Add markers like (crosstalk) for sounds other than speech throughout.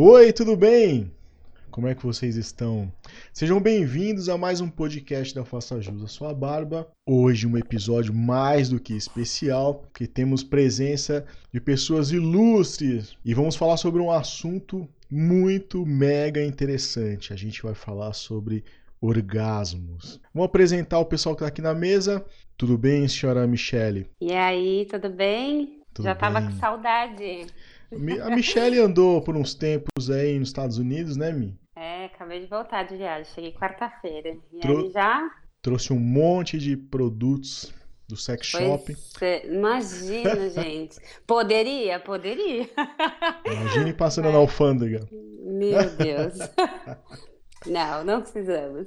Oi, tudo bem? Como é que vocês estão? Sejam bem-vindos a mais um podcast da Faça Jus a Sua Barba. Hoje um episódio mais do que especial, porque temos presença de pessoas ilustres e vamos falar sobre um assunto muito mega interessante. A gente vai falar sobre orgasmos. Vamos apresentar o pessoal que está aqui na mesa. Tudo bem, senhora Michele? E aí, tudo bem? Tudo Já tava bem. com saudade. A Michele andou por uns tempos aí nos Estados Unidos, né, Mi? É, acabei de voltar de viagem, cheguei quarta-feira. E aí já? Trouxe um monte de produtos do sex shop. Pois é, imagina, (laughs) gente. Poderia, poderia. Imagine passando (laughs) na alfândega. Meu Deus. (laughs) Não, não precisamos.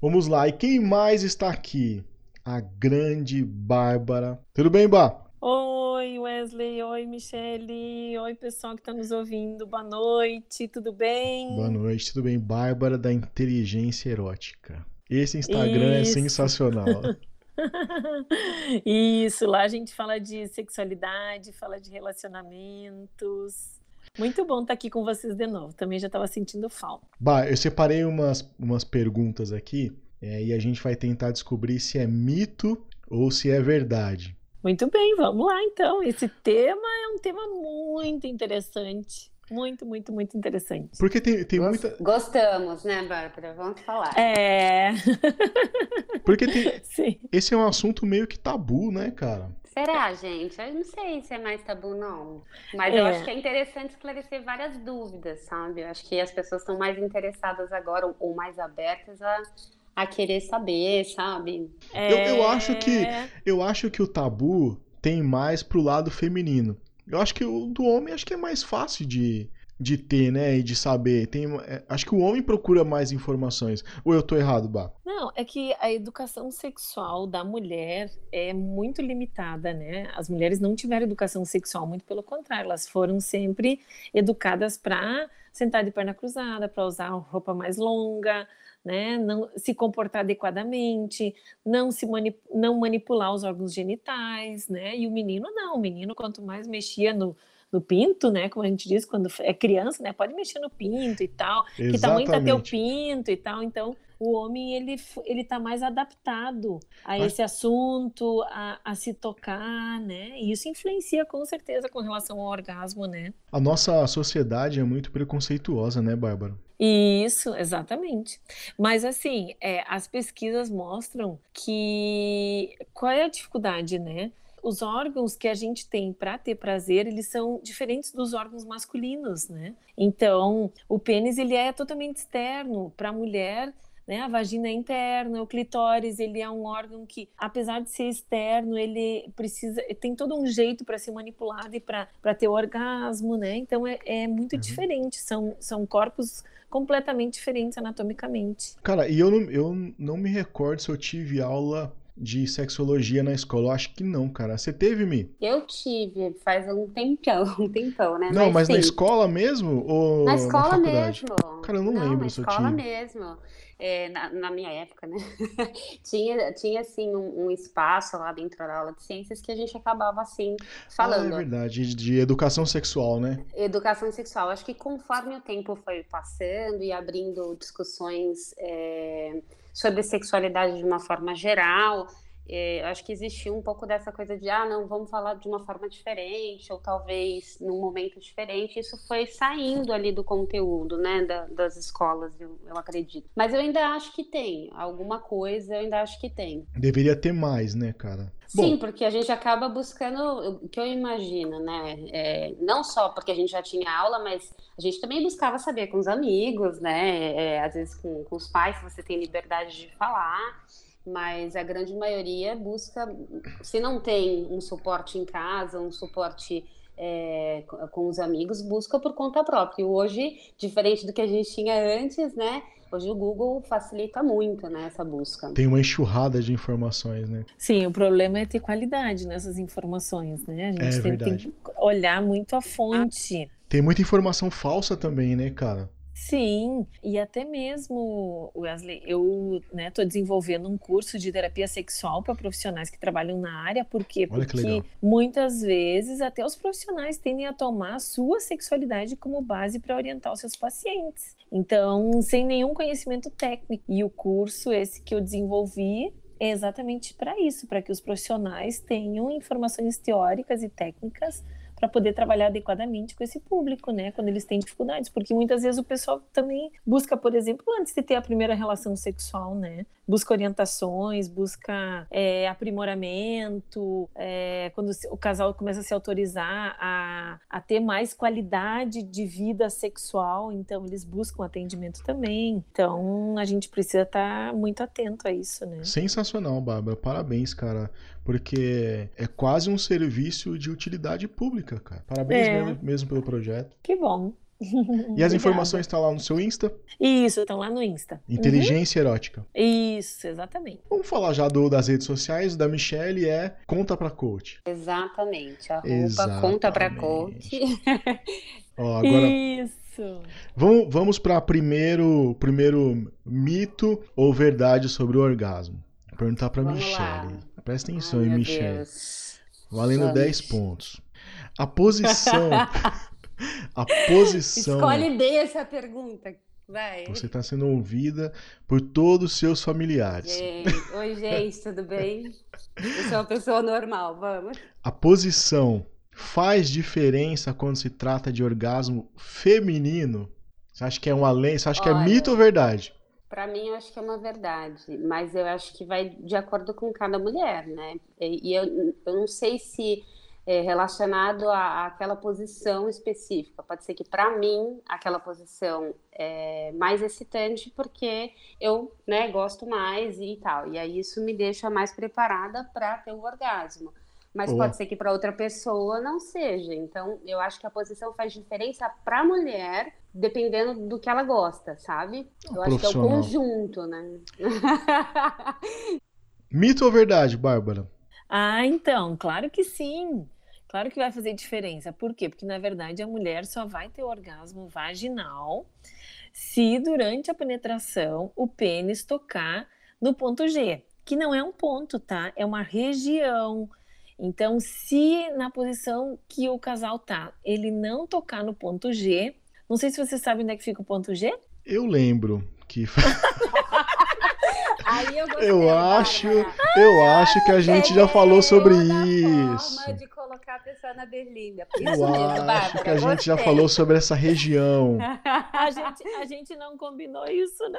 Vamos lá, e quem mais está aqui? A grande Bárbara. Tudo bem, Bá? Oi, Wesley. Oi, Michele. Oi, pessoal que está nos ouvindo. Boa noite, tudo bem? Boa noite, tudo bem? Bárbara da Inteligência Erótica. Esse Instagram é Isso. sensacional. (laughs) Isso, lá a gente fala de sexualidade, fala de relacionamentos. Muito bom estar aqui com vocês de novo. Também já estava sentindo falta. Bah, eu separei umas, umas perguntas aqui é, e a gente vai tentar descobrir se é mito ou se é verdade. Muito bem, vamos lá então. Esse tema é um tema muito interessante. Muito, muito, muito interessante. Porque tem, tem Gos- muita. Gostamos, né, Bárbara? Vamos falar. É. (laughs) Porque tem, Sim. esse é um assunto meio que tabu, né, cara? Será, gente? Eu não sei se é mais tabu, não. Mas eu É. acho que é interessante esclarecer várias dúvidas, sabe? Eu acho que as pessoas estão mais interessadas agora, ou- ou mais abertas a, a querer saber, sabe? Eu- eu acho que- É. Eu acho que o tabu tem mais pro lado feminino. Eu acho que o do homem acho que é mais fácil de, de ter, né? E de saber. Tem, é, acho que o homem procura mais informações. Ou eu tô errado, Bá? Não, é que a educação sexual da mulher é muito limitada, né? As mulheres não tiveram educação sexual, muito pelo contrário, elas foram sempre educadas para sentar de perna cruzada, para usar roupa mais longa, né? Não se comportar adequadamente, não se mani- não manipular os órgãos genitais, né? E o menino não, o menino quanto mais mexia no no pinto, né? Como a gente diz quando é criança, né? Pode mexer no pinto e tal que tamanho tá teu Exatamente. pinto e tal. Então, o homem, ele, ele tá mais adaptado a Mas- esse assunto, a, a se tocar, né? E isso influencia com certeza com relação ao orgasmo, né? A nossa sociedade é muito preconceituosa, né, Bárbara? Isso, exatamente. Mas assim, é, as pesquisas mostram que qual é a dificuldade, né? Os órgãos que a gente tem para ter prazer, eles são diferentes dos órgãos masculinos, né? Então, o pênis ele é totalmente externo para a mulher. Né? A vagina é interna, o clitóris ele é um órgão que, apesar de ser externo, ele precisa tem todo um jeito para ser manipulado e para ter orgasmo, né? Então é, é muito Uhum. diferente, são, são corpos completamente diferentes anatomicamente. Cara, e eu não, eu não me recordo se eu tive aula de sexologia na escola. Eu acho que não, cara. Você teve, Mi? Eu tive faz um tempão, (laughs) um tempão, né? Não, mas na sim, escola mesmo? Ou Na escola faculdade? mesmo. Cara, eu não lembro na se eu escola tive. mesmo. É, na, na minha época, né? (laughs) tinha, tinha, assim, um, um espaço lá dentro da aula de ciências que a gente acabava, assim, Ah, é falando. verdade. De, de educação sexual, né? Educação sexual. Acho que conforme o tempo foi passando e abrindo discussões é, sobre sexualidade de uma forma geral, é, acho que existia um pouco dessa coisa de, ah, não, vamos falar de uma forma diferente, ou talvez num momento diferente. Isso foi saindo ali do conteúdo, né, da- das escolas, eu, eu acredito. Mas eu ainda acho que tem. Alguma coisa eu ainda acho que tem. Deveria ter mais, né, cara? Sim, Bom, porque a gente acaba buscando o que eu imagino, né? É, não só porque a gente já tinha aula, mas a gente também buscava saber com os amigos, né? É, às vezes com, com os pais, se você tem liberdade de falar, mas a grande maioria busca, se não tem um suporte em casa, um suporte é, com- os amigos, busca por conta própria. E hoje, diferente do que a gente tinha antes, né? Hoje o Google facilita muito, né, essa busca. tem uma enxurrada de informações, né? Sim, o problema é ter qualidade nessas informações, né? A gente É tem, tem verdade. que olhar muito a fonte. Tem muita informação falsa também, né, cara? Sim, e até mesmo, Wesley, eu estou né, desenvolvendo um curso de terapia sexual para profissionais que trabalham na área, por quê? Porque muitas vezes até os profissionais tendem a tomar a sua sexualidade como base para orientar os seus pacientes. Então, sem nenhum conhecimento técnico. E o curso, esse que eu desenvolvi, é exatamente para isso, para que os profissionais tenham informações teóricas e técnicas para poder trabalhar adequadamente com esse público, né? Quando eles têm dificuldades, porque muitas vezes o pessoal também busca, por exemplo, antes de ter a primeira relação sexual, né? Busca orientações, busca é, aprimoramento, é, quando o casal começa a se autorizar a, a ter mais qualidade de vida sexual, então eles buscam atendimento também. Então a gente precisa estar tá muito atento a isso, né? Sensacional, Bárbara. Parabéns, cara porque é quase um serviço de utilidade pública, cara. Parabéns é. mesmo, mesmo, pelo projeto. Que bom. E as (laughs) informações estão lá no seu Insta? Isso, estão lá no Insta. Inteligência uhum. erótica. Isso, exatamente. Vamos falar já do, das redes sociais. Da Michelle é Conta Pra Coach. Exatamente. Arroba Exatamente. Conta Pra Coach. (laughs) Ó, agora... Isso. Vamos, vamos para primeiro primeiro mito ou verdade sobre o orgasmo. Vou perguntar para Michelle. Lá. Presta atenção, Ai, hein, Michelle. Valendo 10 pontos. A posição. (laughs) a posição. Escolhe bem essa pergunta. Vai. Você está sendo ouvida por todos os seus familiares. Gente, oi, gente, tudo bem? Eu sou uma pessoa normal, vamos. A posição faz diferença quando se trata de orgasmo feminino? Você acha que é um além? Você acha Olha, que é mito ou verdade? Para mim, eu acho que é uma verdade, mas eu acho que vai de acordo com cada mulher, né? E, eu, eu não sei se é relacionado à, àquela posição específica. Pode ser que para mim aquela posição é mais excitante porque eu, né, gosto mais e tal. E aí isso me deixa mais preparada para ter o orgasmo mas Boa. pode ser que para outra pessoa não seja. Então, eu acho que a posição faz diferença para a mulher, dependendo do que ela gosta, sabe? Eu acho que é o conjunto, né? (laughs) Mito ou verdade, Bárbara? Ah, então, claro que sim. Claro que vai fazer diferença. Por quê? Porque, na verdade, a mulher só vai ter orgasmo vaginal se durante a penetração o pênis tocar no ponto G, que não é um ponto, tá? É uma região então, se na posição que o casal tá, ele não tocar no ponto G, não sei se você sabe onde é que fica o ponto G? Eu lembro que (laughs) Aí eu, gostei, eu acho, eu acho que a gente já falou sobre isso. de colocar a pessoa na berlinda. eu mesmo, acho Bárbara, que a gente já falou sobre essa região. (laughs) A gente, a gente não combinou isso, né?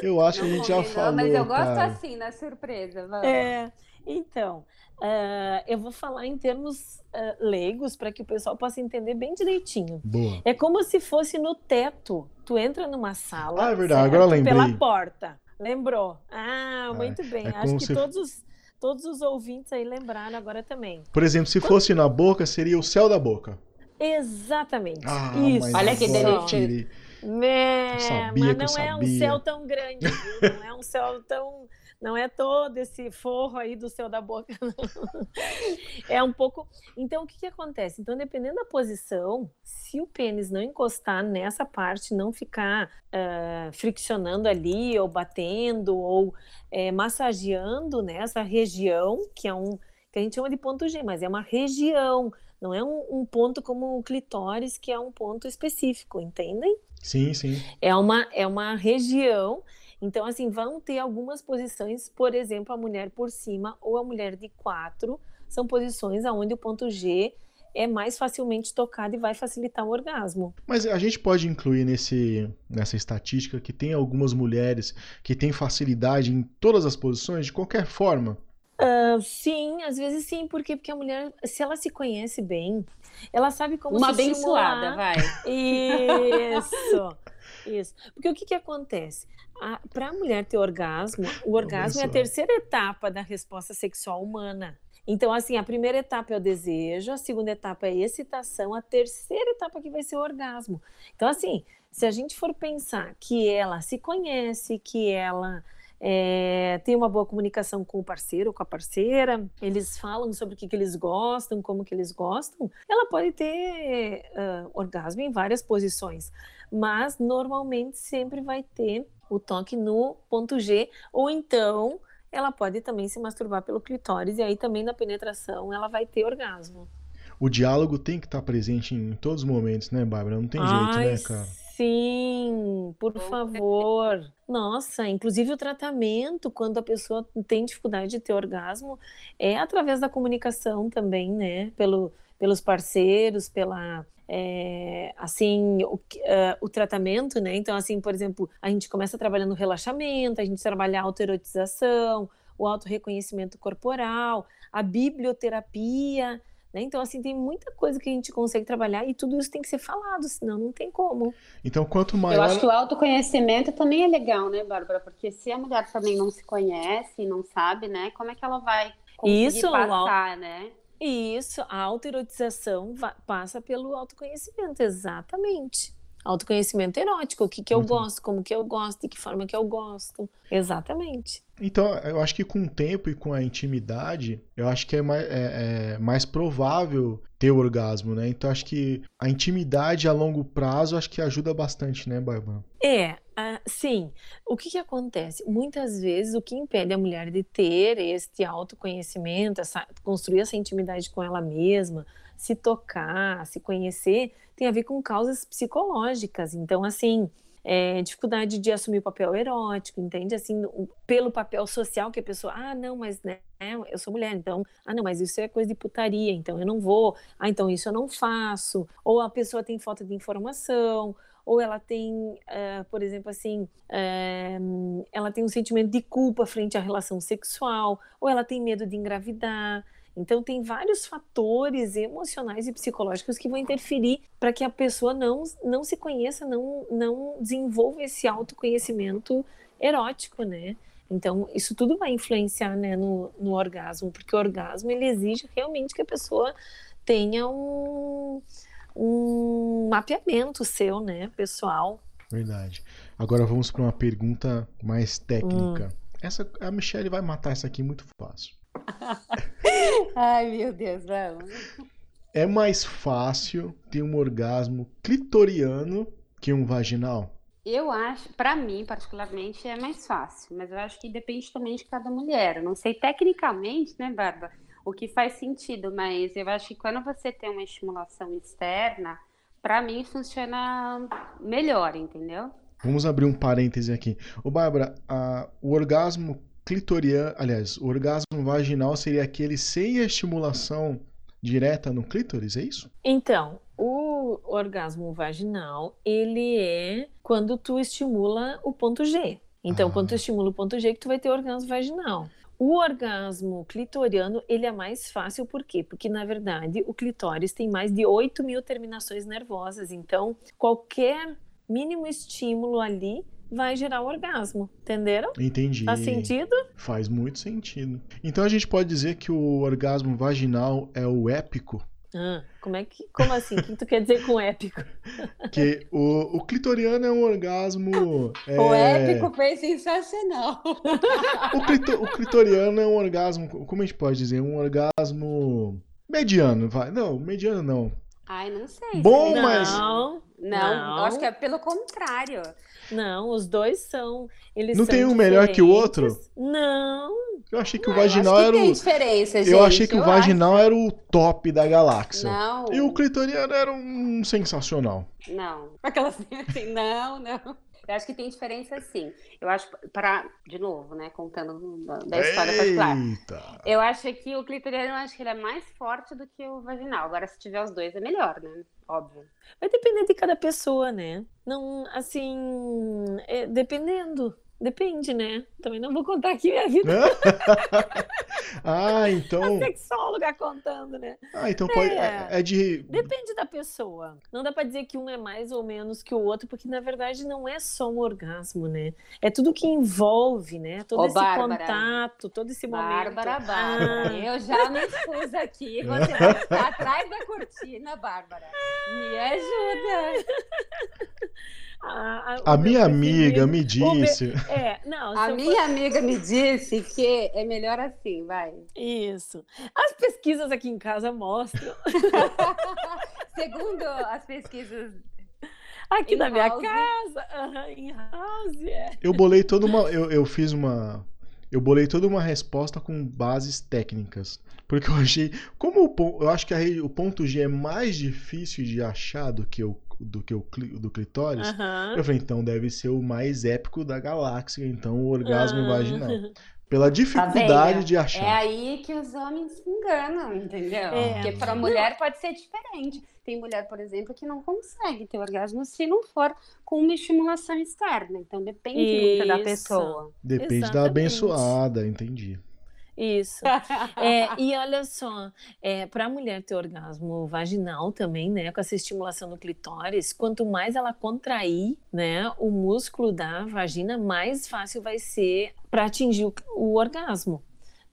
Eu acho não que a gente combinou, já falou. Mas eu gosto cara. assim, na surpresa. Vamos. É, então. Uh, eu vou falar em termos uh, leigos para que o pessoal possa entender bem direitinho. Boa. É como se fosse no teto. Tu entra numa sala. Ah, é verdade, agora lembrei. Pela porta. Lembrou? Ah, muito é, bem. É Acho que se... todos os, todos os ouvintes aí lembraram agora também. Por exemplo, se fosse na boca, seria o céu da boca. Exatamente. Ah, Isso. Olha que delícia. É, mas não é um céu tão grande, viu? não é um céu tão não é todo esse forro aí do céu da boca, (laughs) não. É um pouco. Então, o que, que acontece? Então, dependendo da posição, se o pênis não encostar nessa parte, não ficar uh, friccionando ali, ou batendo, ou é, massageando nessa região, que é um que a gente chama de ponto G, mas é uma região, não é um, um ponto como o clitóris, que é um ponto específico, entendem? Sim, sim. É uma, é uma região então, assim, vão ter algumas posições, por exemplo, a mulher por cima ou a mulher de quatro, são posições onde o ponto G é mais facilmente tocado e vai facilitar o orgasmo. Mas a gente pode incluir nesse, nessa estatística que tem algumas mulheres que têm facilidade em todas as posições, de qualquer forma? Uh, sim, às vezes sim, porque porque a mulher, se ela se conhece bem, ela sabe como uma se abençoada, vai. Isso, (laughs) isso. Porque o que que acontece? Para a mulher ter orgasmo, o orgasmo é a terceira etapa da resposta sexual humana. Então, assim, a primeira etapa é o desejo, a segunda etapa é a excitação, a terceira etapa que vai ser o orgasmo. Então, assim, se a gente for pensar que ela se conhece, que ela é, tem uma boa comunicação com o parceiro ou com a parceira, eles falam sobre o que, que eles gostam, como que eles gostam, ela pode ter uh, orgasmo em várias posições, mas normalmente sempre vai ter o toque no ponto G, ou então ela pode também se masturbar pelo clitóris, e aí também na penetração ela vai ter orgasmo. O diálogo tem que estar presente em todos os momentos, né, Bárbara? Não tem Ai, jeito, né, cara? Sim, por favor. Nossa, inclusive o tratamento, quando a pessoa tem dificuldade de ter orgasmo, é através da comunicação também, né? Pelo, pelos parceiros, pela é, assim, o, uh, o, tratamento, né? Então, assim, por exemplo, a gente começa trabalhando o relaxamento, a gente trabalha a autoerotização, o autorreconhecimento corporal, a biblioterapia, né? Então, assim, tem muita coisa que a gente consegue trabalhar e tudo isso tem que ser falado, senão não tem como. Então, quanto maior. Eu acho que o autoconhecimento também é legal, né, Bárbara? Porque se a mulher também não se conhece, não sabe, né, como é que ela vai conseguir isso, passar, né? Isso, a autoerotização passa pelo autoconhecimento, exatamente. Autoconhecimento erótico, o que, que eu Muito gosto, como que eu gosto, de que forma que eu gosto. Exatamente. Então, eu acho que com o tempo e com a intimidade, eu acho que é mais, é, é mais provável ter o orgasmo, né? Então, acho que a intimidade a longo prazo, acho que ajuda bastante, né, Bárbara? É, uh, sim. O que, que acontece? Muitas vezes, o que impede a mulher de ter este autoconhecimento, essa, construir essa intimidade com ela mesma, se tocar, se conhecer, tem a ver com causas psicológicas. Então, assim, é, dificuldade de assumir o papel erótico, entende? Assim, pelo papel social que a pessoa, ah, não, mas né, eu sou mulher, então, ah, não, mas isso é coisa de putaria, então eu não vou, ah, então isso eu não faço. Ou a pessoa tem falta de informação, ou ela tem, uh, por exemplo, assim, uh, ela tem um sentimento de culpa frente à relação sexual, ou ela tem medo de engravidar. Então, tem vários fatores emocionais e psicológicos que vão interferir para que a pessoa não, não se conheça, não, não desenvolva esse autoconhecimento erótico, né? Então, isso tudo vai influenciar né, no, no orgasmo, porque o orgasmo ele exige realmente que a pessoa tenha um, um mapeamento seu, né, pessoal. Verdade. Agora vamos para uma pergunta mais técnica. Hum. Essa, a Michelle vai matar essa aqui muito fácil. (laughs) Ai, meu Deus, vamos. É mais fácil ter um orgasmo clitoriano que um vaginal? Eu acho, para mim, particularmente, é mais fácil, mas eu acho que depende também de cada mulher. Eu não sei tecnicamente, né, Bárbara, o que faz sentido, mas eu acho que quando você tem uma estimulação externa, para mim funciona melhor, entendeu? Vamos abrir um parêntese aqui. Ô, Bárbara, a, o orgasmo clitoriano, aliás, o orgasmo vaginal seria aquele sem a estimulação direta no clítoris, é isso? Então, o orgasmo vaginal, ele é quando tu estimula o ponto G. Então, ah. quando tu estimula o ponto G, que tu vai ter orgasmo vaginal. O orgasmo clitoriano, ele é mais fácil, por quê? Porque, na verdade, o clitóris tem mais de 8 mil terminações nervosas. Então, qualquer mínimo estímulo ali vai gerar o orgasmo, entenderam? Entendi. Faz sentido? Faz muito sentido. Então a gente pode dizer que o orgasmo vaginal é o épico? Ah, como é que, como assim? O que tu quer dizer com épico? (laughs) Que o, o clitoriano é um orgasmo. (laughs) É... O épico foi sensacional. (laughs) O, clito, o clitoriano é um orgasmo, como a gente pode dizer, um orgasmo mediano, vai? Não, mediano não. Ai, não sei. Bom, mas. Não, não, não, acho que é pelo contrário. Não, os dois são. Eles não são tem um diferentes. melhor que o outro? Não. Eu achei que não, o vaginal era o. Tem diferença, gente. Eu achei que eu o vaginal acho. era o top da galáxia. Não. E o clitoriano era um sensacional. Não. Aquelas (laughs) assim, não, não. Eu acho que tem diferença sim. Eu acho, para, de novo, né, contando da, história Eita. particular. Eu acho que o clitoriano, eu acho que ele é mais forte do que o vaginal. Agora, se tiver os dois, é melhor, né? Óbvio. Vai depender de cada pessoa, né? Não, assim, é, dependendo. Depende, né? Também não vou contar aqui minha vida. (laughs) (laughs) ah, então. A sexóloga contando, né? Ah, então pode. É, é, de. Depende da pessoa. Não dá pra dizer que um é mais ou menos que o outro, porque na verdade não é só um orgasmo, né? É tudo que envolve, né? Todo Ô, esse Bárbara, contato, todo esse momento. Bárbara, Bárbara. Ah. Eu já me expus aqui. (laughs) Você vai estar atrás da cortina, Bárbara. Me ajuda. (laughs) a, a, a minha amiga me disse. Meu, é, não, a minha for... amiga me disse que é melhor assim, vai. Isso. As pesquisas aqui em casa mostram. (laughs) Segundo as pesquisas aqui na minha casa, uhum, em house. É. Eu bolei toda uma. Eu, eu fiz uma. Eu bolei toda uma resposta com bases técnicas. Porque eu achei. Como o, eu acho que a, o ponto G é mais difícil de achar do que o, do, que o do clitóris, uhum. eu falei, então deve ser o mais épico da galáxia, então o orgasmo uhum. vaginal. (laughs) Pela dificuldade tá de achar. É aí que os homens se enganam, entendeu? É. Porque para a mulher pode ser diferente. Tem mulher, por exemplo, que não consegue ter orgasmo se não for com uma estimulação externa. Então depende Isso. muito da pessoa. Depende Exatamente. da abençoada, entendi. Isso. É, e olha só, é, para a mulher ter orgasmo vaginal também, né, com essa estimulação do clitóris, quanto mais ela contrair, né, o músculo da vagina, mais fácil vai ser para atingir o, o orgasmo.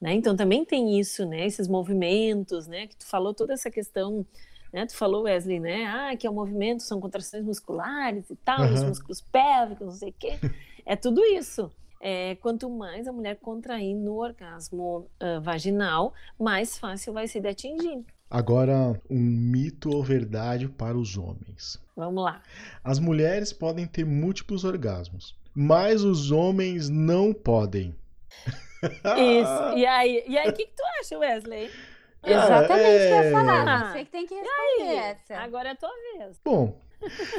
Né? Então também tem isso, né, esses movimentos, né, que tu falou toda essa questão né? Tu falou, Wesley, né? Ah, que é o movimento, são contrações musculares e tal, uhum. os músculos pélvicos, não sei o quê. É tudo isso é, quanto mais a mulher contrair no orgasmo uh, vaginal, mais fácil vai ser de atingir. Agora, um mito ou verdade para os homens. Vamos lá. As mulheres podem ter múltiplos orgasmos, mas os homens não podem. Isso. E aí, e aí, o que, que tu acha, Wesley? Exatamente o é... que eu ia falar. Você que tem que responder essa. Agora é a tua vez. Bom,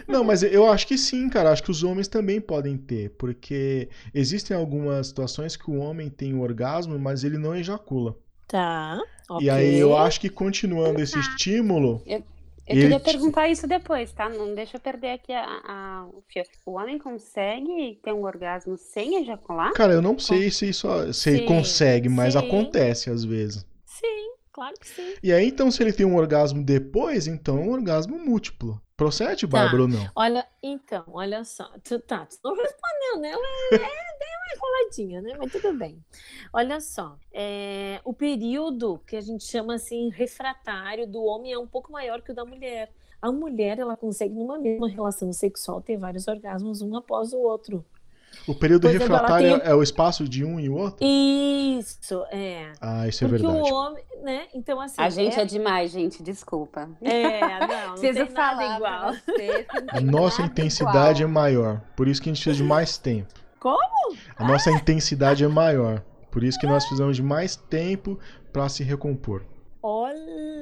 não, mas eu acho que sim, cara. Acho que os homens também podem ter, porque existem algumas situações que o homem tem o orgasmo, mas ele não ejacula. Tá. Okay. E aí eu acho que continuando esse estímulo. Eu, eu ele... queria perguntar isso depois, tá? Não deixa eu perder aqui a, a, o fio. O homem consegue ter um orgasmo sem ejacular? Cara, eu não sei se isso se sim, consegue, mas sim. acontece às vezes. Sim, claro que sim. E aí, então, se ele tem um orgasmo depois, então é um orgasmo múltiplo. Procede, tá. Bárbara, ou não? Olha, então, olha só. Tu, tá, tu não respondeu, né? É, é, uma enroladinha, né? Mas tudo bem. Olha só. É, o período que a gente chama assim refratário do homem é um pouco maior que o da mulher. A mulher, ela consegue, numa mesma relação sexual, ter vários orgasmos um após o outro. O período pois refratário tem... é o espaço de um e o outro? Isso, é. Ah, isso é Porque verdade. o homem, né? Então, assim. A gente é, é demais, gente, desculpa. É, (laughs) não, não Preciso falar igual. Você, a nossa intensidade igual. é maior, por isso que a gente precisa de mais tempo. Como? A nossa intensidade é maior, por isso que nós precisamos de mais tempo para se recompor. Olha!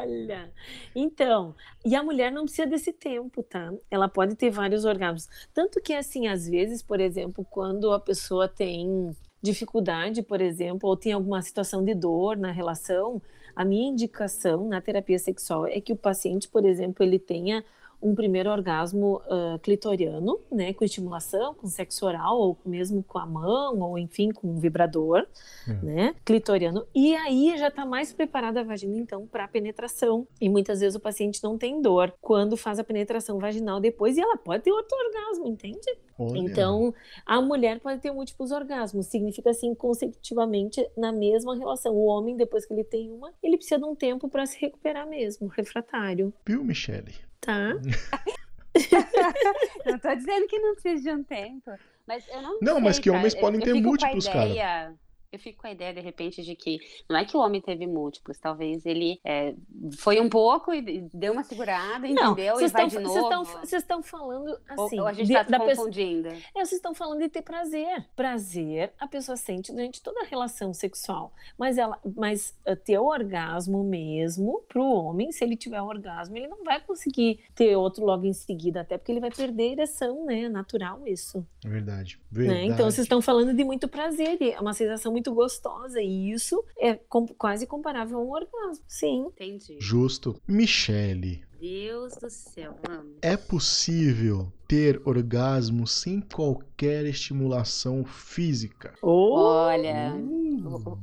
Olha, então, e a mulher não precisa desse tempo, tá? Ela pode ter vários orgasmos. Tanto que, assim, às vezes, por exemplo, quando a pessoa tem dificuldade, por exemplo, ou tem alguma situação de dor na relação, a minha indicação na terapia sexual é que o paciente, por exemplo, ele tenha um primeiro orgasmo uh, clitoriano, né, com estimulação, com sexo oral, ou mesmo com a mão, ou enfim, com um vibrador, uhum. né, clitoriano, e aí já está mais preparada a vagina, então, para a penetração. E muitas vezes o paciente não tem dor quando faz a penetração vaginal depois, e ela pode ter outro orgasmo, entende? Olha. Então, a mulher pode ter múltiplos orgasmos, significa assim, consecutivamente, na mesma relação. O homem, depois que ele tem uma, ele precisa de um tempo para se recuperar mesmo, refratário. Viu, Michele? Tá. (laughs) não tô dizendo que não precisa de um tempo, mas eu não Não, sei, mas que homens podem eu, ter eu múltiplos, ideia... cara eu fico com a ideia, de repente, de que não é que o homem teve múltiplos, talvez ele é, foi um pouco e deu uma segurada, entendeu? Não, e vai de novo. Vocês estão falando assim. Ou, ou a gente está confundindo. Pessoa, é, vocês estão falando de ter prazer. Prazer a pessoa sente durante toda a relação sexual. Mas ela, mas uh, ter o orgasmo mesmo, para o homem, se ele tiver orgasmo, ele não vai conseguir ter outro logo em seguida, até porque ele vai perder a ereção, né? É natural isso. Verdade. Verdade. Né? Então vocês estão falando de muito prazer, é uma sensação muito muito gostosa. E isso é com, quase comparável a um orgasmo. Sim. Entendi. Justo. Michele. Deus do céu, mano. É possível ter orgasmo sem qualquer estimulação física? Oh. Olha. Uh.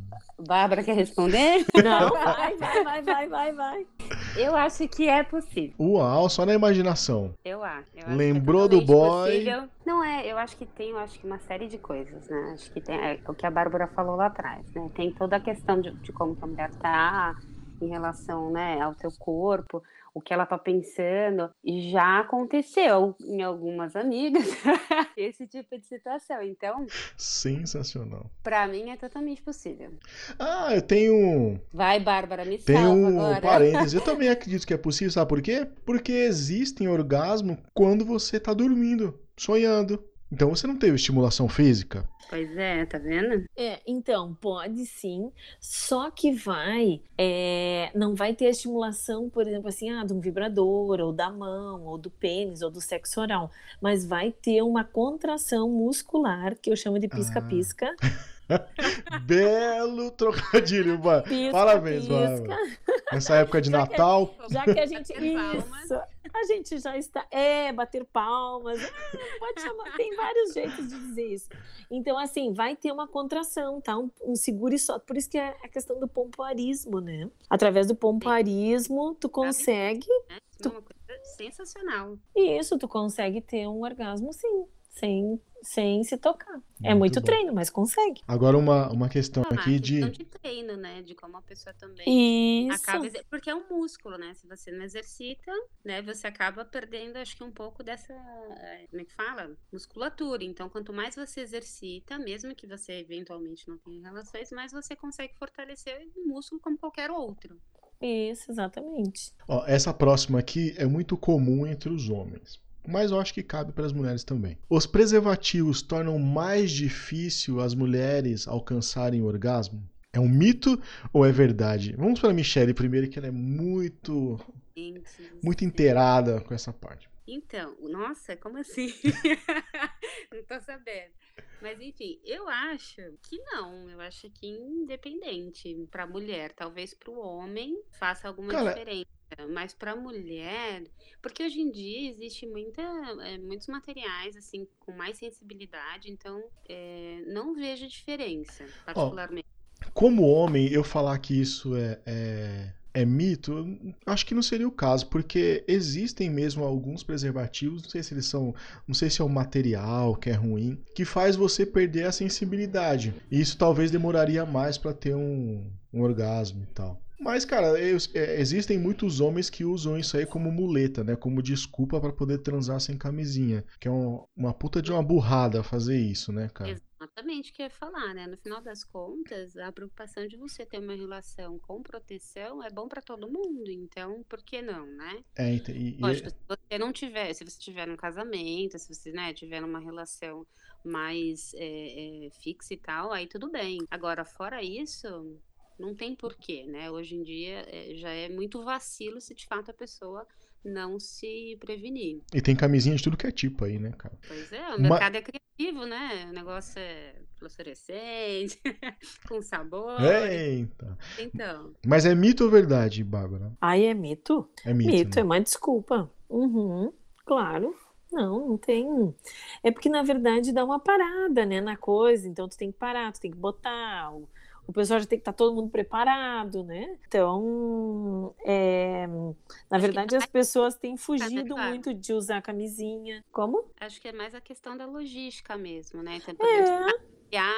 Bárbara quer responder? (laughs) Não, (laughs) vai, vai, vai, vai, vai, vai. Eu acho que é possível. Uau, só na imaginação. Eu acho. Eu acho é Lembrou é do boy? Possível. Não é, eu acho que tem, eu acho que uma série de coisas, né? Acho que tem é, o que a Bárbara falou lá atrás, né? Tem toda a questão de, de como a mulher tá em relação, né, ao teu corpo. O que ela tá pensando. E já aconteceu em algumas amigas (laughs) esse tipo de situação. Então. Sensacional. Para mim é totalmente possível. Ah, eu tenho. Vai, Bárbara, me tenho salva um agora. parênteses. Eu também (laughs) acredito que é possível, sabe por quê? Porque existem orgasmo quando você tá dormindo, sonhando. Então você não teve estimulação física. Pois é, tá vendo? É, então, pode sim, só que vai, é, não vai ter a estimulação, por exemplo, assim, ah, de um vibrador, ou da mão, ou do pênis, ou do sexo oral, mas vai ter uma contração muscular, que eu chamo de pisca-pisca. (laughs) (laughs) Belo trocadilho, mano. Pisca, Parabéns, pisca. mano. Nessa época de Já que- Natal. Já que a gente. Bater palmas. Isso. A gente já está. É, bater palmas. ah, pode chamar. Tem vários jeitos de dizer isso. Então, assim, vai ter uma contração, tá? Um, um segure só. Por isso que é a questão do pompoarismo, né? Através do pompoarismo, tu consegue. Né? Isso é uma coisa sensacional. Isso, tu consegue ter um orgasmo, sim. Sem, sem se tocar. é Muito muito bom. treino, mas consegue. Agora uma, uma questão Não, aqui de. questão de treino, né? De como a pessoa também Isso. acaba porque é um músculo, né? Se você não exercita, né, você acaba perdendo, acho que um pouco dessa, eh, como é que fala? Musculatura. Então, quanto mais você exercita, mesmo que você eventualmente não tenha relações, mais você consegue fortalecer o músculo como qualquer outro. Isso, exatamente. Ó, essa próxima aqui é muito comum entre os homens. Mas eu acho que cabe para as mulheres também. Os preservativos tornam mais difícil as mulheres alcançarem o orgasmo? É um mito ou é verdade? Vamos para a Michelle primeiro, que ela é muito, muito inteirada com essa parte. Então, nossa, como assim? (laughs) não tô sabendo. Mas enfim, eu acho que não. Eu acho que independente para mulher, talvez para o homem faça alguma Cara- diferença. Mas para mulher, porque hoje em dia existe muita, é, muitos materiais assim com mais sensibilidade, então é, não vejo diferença, particularmente. Como homem, eu falar que isso é, é, é mito, acho que não seria o caso, porque existem mesmo alguns preservativos, não sei se eles são, não sei se é o material que é ruim, que faz você perder a sensibilidade. E isso talvez demoraria mais para ter um, um orgasmo e tal. Mas, cara, eu- é, existem muitos homens que usam isso aí como muleta, né? Como desculpa para poder transar sem camisinha. Que é um- uma puta de uma burrada fazer isso, né, cara? Exatamente o que eu ia falar, né? No final das contas, a preocupação de você ter uma relação com proteção é bom para todo mundo, então por que não, né? É, ent- e- e- Lógico, se você não tiver, se você tiver num casamento, se você, né, tiver numa relação mais é, é, fixa e tal, aí tudo bem. Agora, fora isso, não tem porquê, né? Hoje em dia é, já é muito vacilo se de fato a pessoa não se prevenir. e tem camisinha de tudo que é tipo aí, né, cara? Pois é, o mercado é criativo, né? O negócio é fluorescente, (laughs) com sabor. Eita. Então, Mas é mito ou verdade, Bárbara? Aí é mito? É mito. Mito, é né? uma desculpa. Uhum, claro. Não, não tem. É porque, na verdade, dá uma parada, né, na coisa. Então, tu tem que parar, tu tem que botar. O, o pessoal já tem que estar todo mundo preparado, né? Então, é, na que verdade, as pessoas têm fugido claro. muito de usar camisinha. Como? acho que é mais a questão da logística mesmo, né? Então, É. exemplo,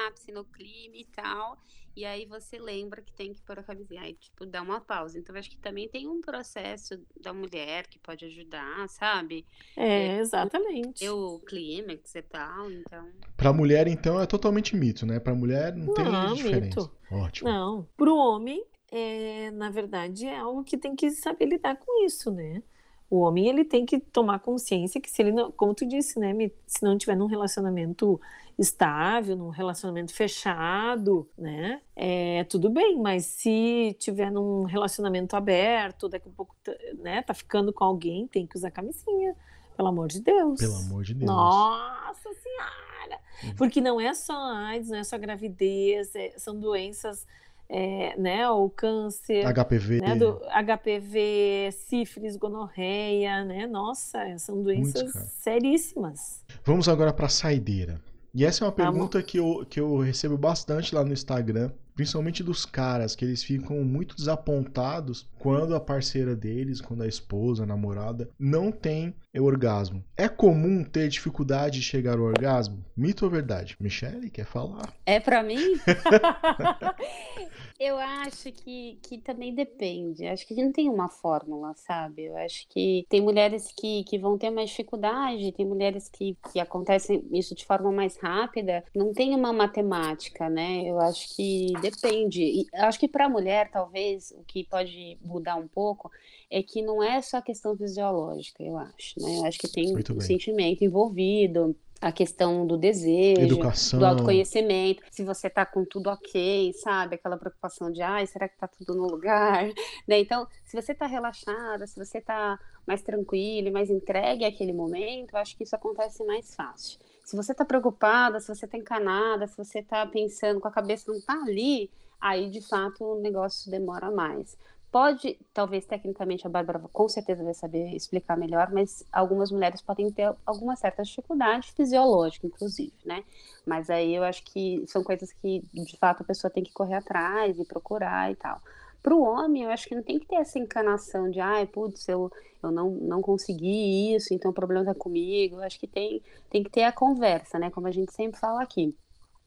ápice no clima e tal, e aí você lembra que tem que pôr a camisinha, aí, tipo, dá uma pausa. Então, acho que também tem um processo da mulher que pode ajudar, sabe? É, exatamente. Eu, clímax e tal, então... Pra mulher, então, é totalmente mito, né? Pra mulher não tem Não, diferença. mito. Ótimo. Não, para o homem, é, na verdade, é algo que tem que saber lidar com isso, né? O homem ele tem que tomar consciência que se ele não, como tu disse, né, se não tiver num relacionamento estável, num relacionamento fechado, né, é tudo bem, mas se tiver num relacionamento aberto, daqui a pouco, tá, né, tá ficando com alguém, tem que usar camisinha, pelo amor de Deus. Pelo amor de Deus. Nossa Senhora! Porque não é só AIDS, não é só gravidez, é- são doenças, é, né? O câncer, HPV. né? Do HPV, sífilis, gonorreia, né? Nossa, são doenças cara. seríssimas. Vamos agora pra saideira. E essa é uma Tá pergunta que eu, que eu recebo bastante lá no Instagram. principalmente dos caras, que eles ficam muito desapontados quando a parceira deles, quando a esposa, a namorada, não tem orgasmo. É comum ter dificuldade de chegar ao orgasmo? Mito ou verdade? Michele, quer falar? É para mim? (laughs) (laughs) Eu acho que, que também depende. Acho que não tem uma fórmula, sabe? Eu acho que tem mulheres que, que vão ter mais dificuldade, tem mulheres que, que acontecem isso de forma mais rápida. Não tem uma matemática, né? Eu acho que depende. E acho que para mulher, talvez, o que pode mudar um pouco é que não é só questão fisiológica, eu acho, né? Eu acho que tem um sentimento envolvido a questão do desejo, Educação. do autoconhecimento, se você está com tudo ok, sabe? Aquela preocupação de, ai, será que está tudo no lugar? (laughs) Né? Então, se você está relaxada, se você está mais tranquilo e mais entregue àquele momento, acho que isso acontece mais fácil. Se você está preocupada, se você está encanada, se você está pensando com a cabeça não está ali, aí de fato o negócio demora mais. Pode, talvez tecnicamente a Bárbara com certeza vai saber explicar melhor, mas algumas mulheres podem ter alguma certa dificuldade fisiológica, inclusive, né? Mas aí eu acho que são coisas que de fato a pessoa tem que correr atrás e procurar e tal. Para o homem, eu acho que não tem que ter essa encanação de, ai, putz, eu, eu não, não consegui isso, então o problema está comigo. Eu acho que tem, tem que ter a conversa, né? Como a gente sempre fala aqui.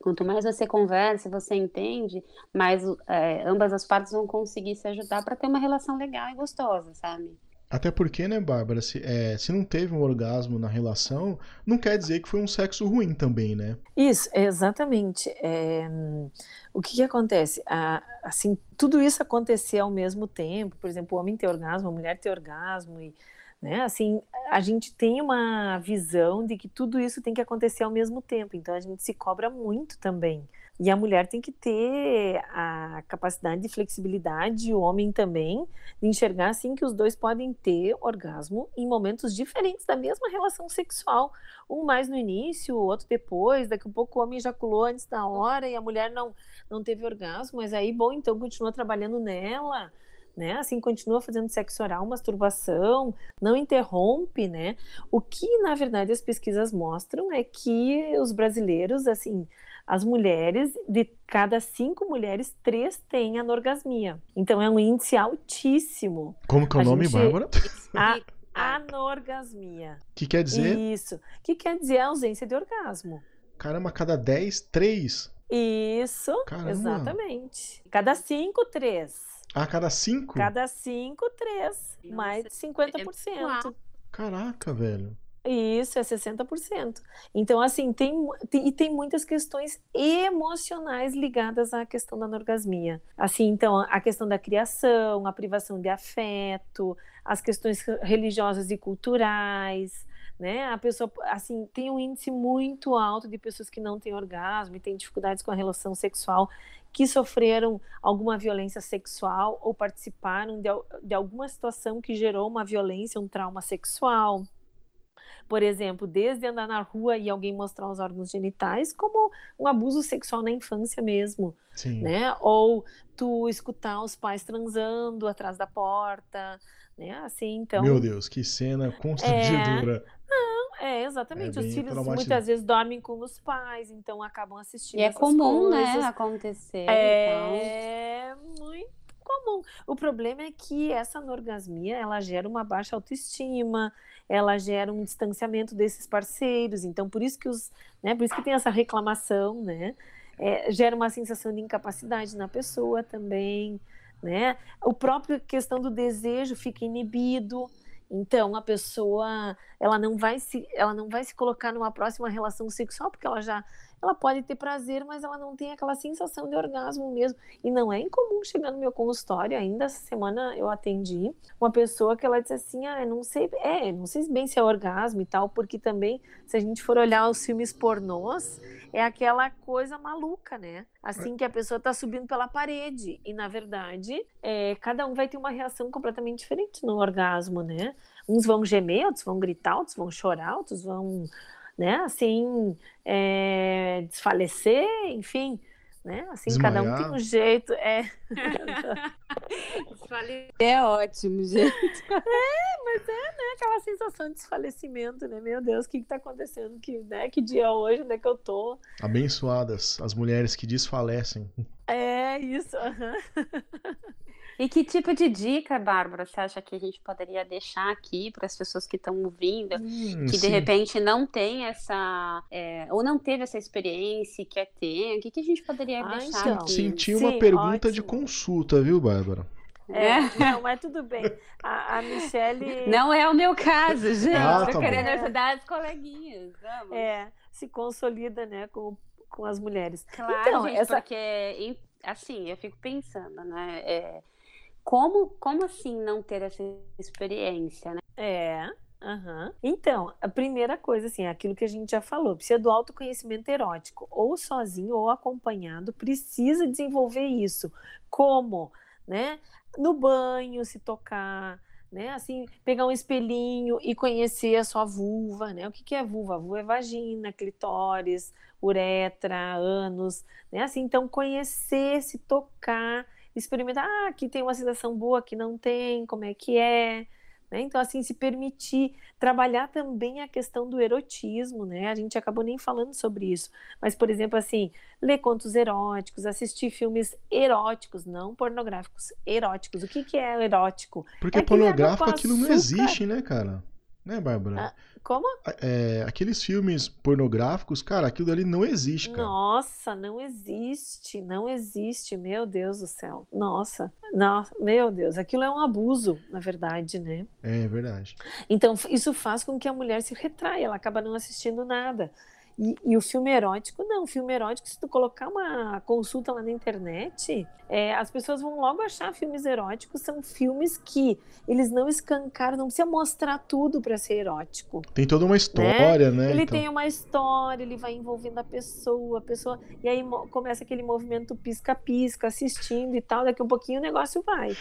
Quanto mais você conversa, você entende, mais é, ambas as partes vão conseguir se ajudar para ter uma relação legal e gostosa, sabe? Até porque, né, Bárbara, se, é, se não teve um orgasmo na relação, não quer dizer que foi um sexo ruim também, né? Isso, exatamente. É, o que, que acontece? A, assim, tudo isso acontecer ao mesmo tempo, por exemplo, o homem ter orgasmo, a mulher ter orgasmo e né? Assim, a gente tem uma visão de que tudo isso tem que acontecer ao mesmo tempo, então a gente se cobra muito também. E a mulher tem que ter a capacidade de flexibilidade, e o homem também, de enxergar assim que os dois podem ter orgasmo em momentos diferentes da mesma relação sexual. Um mais no início, o outro depois, daqui a pouco o homem ejaculou antes da hora e a mulher não, não teve orgasmo, mas aí, bom, então continua trabalhando nela né? Assim continua fazendo sexo oral, masturbação, não interrompe, né? O que na verdade as pesquisas mostram é que os brasileiros, assim, as mulheres, de cada cinco mulheres, três têm anorgasmia. Então é um índice altíssimo. Como que é o nome, gente... Bárbara? (laughs) A anorgasmia. O que quer dizer? Isso. O que quer dizer a ausência de orgasmo. Caramba, cada 10, 3. Isso, Caramba. exatamente. Cada 5, 3. Ah, cada cinco? Cada cinco, três. Nossa, mais de 50%. É Caraca, velho. Isso, é 60%. Então, assim, tem, tem, e tem muitas questões emocionais ligadas à questão da anorgasmia. Assim, então, a questão da criação, a privação de afeto, as questões religiosas e culturais, né? A pessoa, assim, tem um índice muito alto de pessoas que não têm orgasmo e têm dificuldades com a relação sexual que sofreram alguma violência sexual ou participaram de, de alguma situação que gerou uma violência, um trauma sexual. Por exemplo, desde andar na rua e alguém mostrar os órgãos genitais, como um abuso sexual na infância mesmo, Sim. né? Ou tu escutar os pais transando atrás da porta, né? Assim, então. Meu Deus, que cena constrangedora. É... Não, é exatamente. É os filhos muitas vezes dormem com os pais, então acabam assistindo. E é comum, né, coisas. né, acontecer. É então. muito comum. O problema é que essa anorgasmia, ela gera uma baixa autoestima, ela gera um distanciamento desses parceiros. Então, por isso que os, né, por isso que tem essa reclamação, né? É, gera uma sensação de incapacidade na pessoa também né? O próprio questão do desejo fica inibido. Então a pessoa ela não vai se ela não vai se colocar numa próxima relação sexual porque ela já ela pode ter prazer, mas ela não tem aquela sensação de orgasmo mesmo. E não é incomum chegar no meu consultório, ainda essa semana eu atendi uma pessoa que ela disse assim: "Ah, não sei, é, não sei bem se é orgasmo e tal, porque também se a gente for olhar os filmes pornôs, é aquela coisa maluca, né? Assim que a pessoa está subindo pela parede. E, na verdade, é, cada um vai ter uma reação completamente diferente no orgasmo, né? Uns vão gemer, outros vão gritar, outros vão chorar, outros vão, né, assim, é, desfalecer, enfim. né? Assim, Desmaiar. cada um tem um jeito. É. (laughs) é ótimo, gente. É, mas é, né? Aquela sensação de desfalecimento, né? Meu Deus, o que está acontecendo? Que, né? que dia é hoje? Onde é que eu tô? Abençoadas as mulheres que desfalecem. É, isso. Uhum. (laughs) E que tipo de dica, Bárbara, você acha que a gente poderia deixar aqui para as pessoas que estão ouvindo, hum, que sim. de repente não tem essa, é, ou não teve essa experiência, quer ter? O que, que a gente poderia ah, deixar então. aqui? Senti uma sim, pergunta ótimo. de consulta, viu, Bárbara? É, (laughs) não, mas tudo bem. A, a Michelle. Não é o meu caso, gente. Ah, tá querendo bom. ajudar as coleguinhas. Vamos. É, se consolida, né, com, com as mulheres. Claro, então, gente, essa... porque, assim, eu fico pensando, né? É, como, como assim não ter essa experiência, né? É. Uhum. Então, a primeira coisa, assim, é aquilo que a gente já falou, precisa do autoconhecimento erótico, ou sozinho ou acompanhado, precisa desenvolver isso. Como? Né? No banho, se tocar, né? Assim, pegar um espelhinho e conhecer a sua vulva, né? O que, que é vulva? vulva é vagina, clitóris, uretra, ânus, né? Assim, então conhecer, se tocar experimentar, ah, aqui tem uma sensação boa, aqui não tem, como é que é. Né? Então, assim, se permitir trabalhar também a questão do erotismo, né? A gente acabou nem falando sobre isso. Mas, por exemplo, assim, ler contos eróticos, assistir filmes eróticos, não pornográficos, eróticos. O que, que é erótico? Porque é pornográfico aquilo não existe, né, cara? Né, Bárbara? Ah, como? É, aqueles filmes pornográficos, cara, aquilo ali não existe, cara. Nossa, não existe, não existe, meu Deus do céu. Nossa, nossa, meu Deus, aquilo é um abuso, na verdade, né? É, é verdade. Então, isso faz com que a mulher se retraia, ela acaba não assistindo nada. E, e, o filme erótico, não. O filme erótico, se tu colocar uma consulta lá na internet, é, as pessoas vão logo achar filmes eróticos. São filmes que eles não escancaram, não precisa mostrar tudo para ser erótico. Tem toda uma história, né? né? Ele então. tem uma história, ele vai envolvendo a pessoa, a pessoa. E aí começa aquele movimento pisca-pisca, assistindo e tal. Daqui um pouquinho o negócio vai.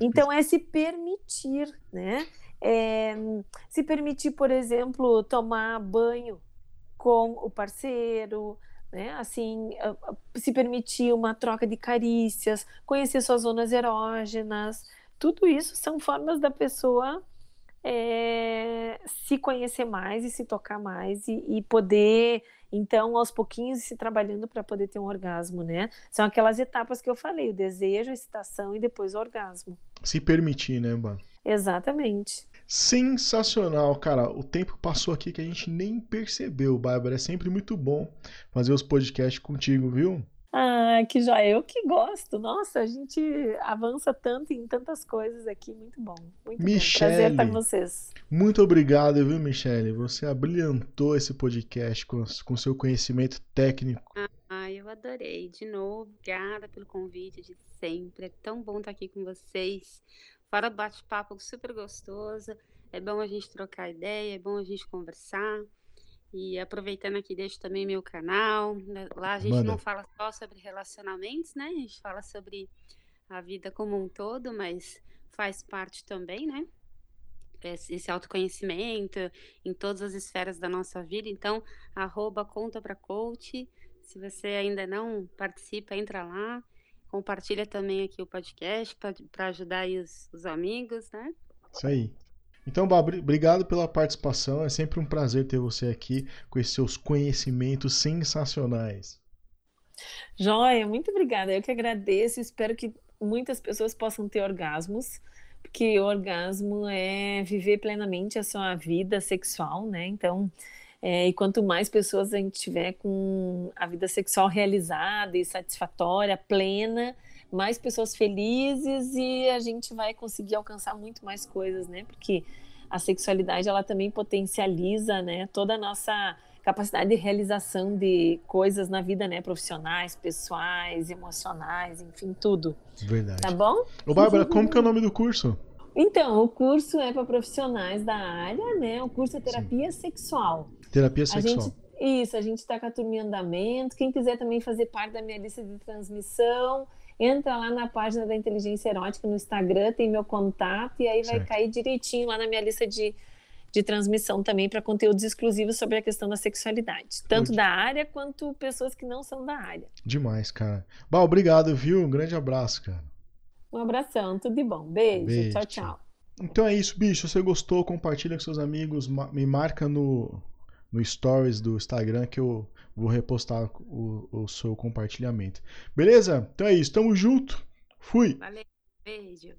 Então é se permitir, né? É, se permitir, por exemplo, tomar banho com o parceiro, né? Assim, se permitir uma troca de carícias, conhecer suas zonas erógenas, tudo isso são formas da pessoa é, se conhecer mais e se tocar mais e, e poder, então, aos pouquinhos, se trabalhando para poder ter um orgasmo, né? São aquelas etapas que eu falei: o desejo, a excitação e depois o orgasmo. Se permitir, né, Bah? Exatamente. Sensacional, cara. O tempo passou aqui que a gente nem percebeu, Bárbara. É sempre muito bom fazer os podcasts contigo, viu? Ah, que joia. Eu que gosto. Nossa, a gente avança tanto em tantas coisas aqui. Muito bom. Muito Michele, bom. Prazer estar com vocês. Muito obrigado, viu, Michele? Você abrilhantou esse podcast com, com seu conhecimento técnico. Ah, eu adorei. De novo, obrigada pelo convite de sempre. É tão bom estar aqui com vocês. Fora bate-papo super gostoso. É bom a gente trocar ideia, é bom a gente conversar. E aproveitando aqui, deixo também meu canal. Né, lá a gente Manda. não fala só sobre relacionamentos, né? A gente fala sobre a vida como um todo, mas faz parte também, né? Esse autoconhecimento em todas as esferas da nossa vida. Então, arroba conta coach. Se você ainda não participa, entra lá. Compartilha também aqui o podcast para ajudar os, os amigos, né? Isso aí. Então, Bob, obrigado pela participação. É sempre um prazer ter você aqui com esses seus conhecimentos sensacionais. Joia, muito obrigada. Eu que agradeço. Espero que muitas pessoas possam ter orgasmos, porque o orgasmo é viver plenamente a sua vida sexual, né? Então, é, e quanto mais pessoas a gente tiver com a vida sexual realizada e satisfatória, plena, mais pessoas felizes e a gente vai conseguir alcançar muito mais coisas, né? Porque a sexualidade ela também potencializa, né, toda a nossa capacidade de realização de coisas na vida, né, profissionais, pessoais, emocionais, enfim, tudo. Verdade. Tá bom? Ô, Bárbara, como que é o nome do curso? Então, o curso é para profissionais da área, né? O curso é terapia Sim. sexual. Terapia sexual. Gente, isso, a gente está com a turma em andamento. Quem quiser também fazer parte da minha lista de transmissão, entra lá na página da Inteligência Erótica no Instagram, tem meu contato, e aí certo. vai cair direitinho lá na minha lista de, de transmissão também para conteúdos exclusivos sobre a questão da sexualidade, tanto da área quanto pessoas que não são da área. Demais, cara. Bom, obrigado, viu? Um grande abraço, cara. Um abração, tudo de bom. Beijo, Beijo tchau, tchau. Então é isso, bicho. Se você gostou, compartilha com seus amigos, me marca no, no stories do Instagram que eu vou repostar o, o seu compartilhamento. Beleza? Então é isso, tamo junto. Fui. Valeu, beijo.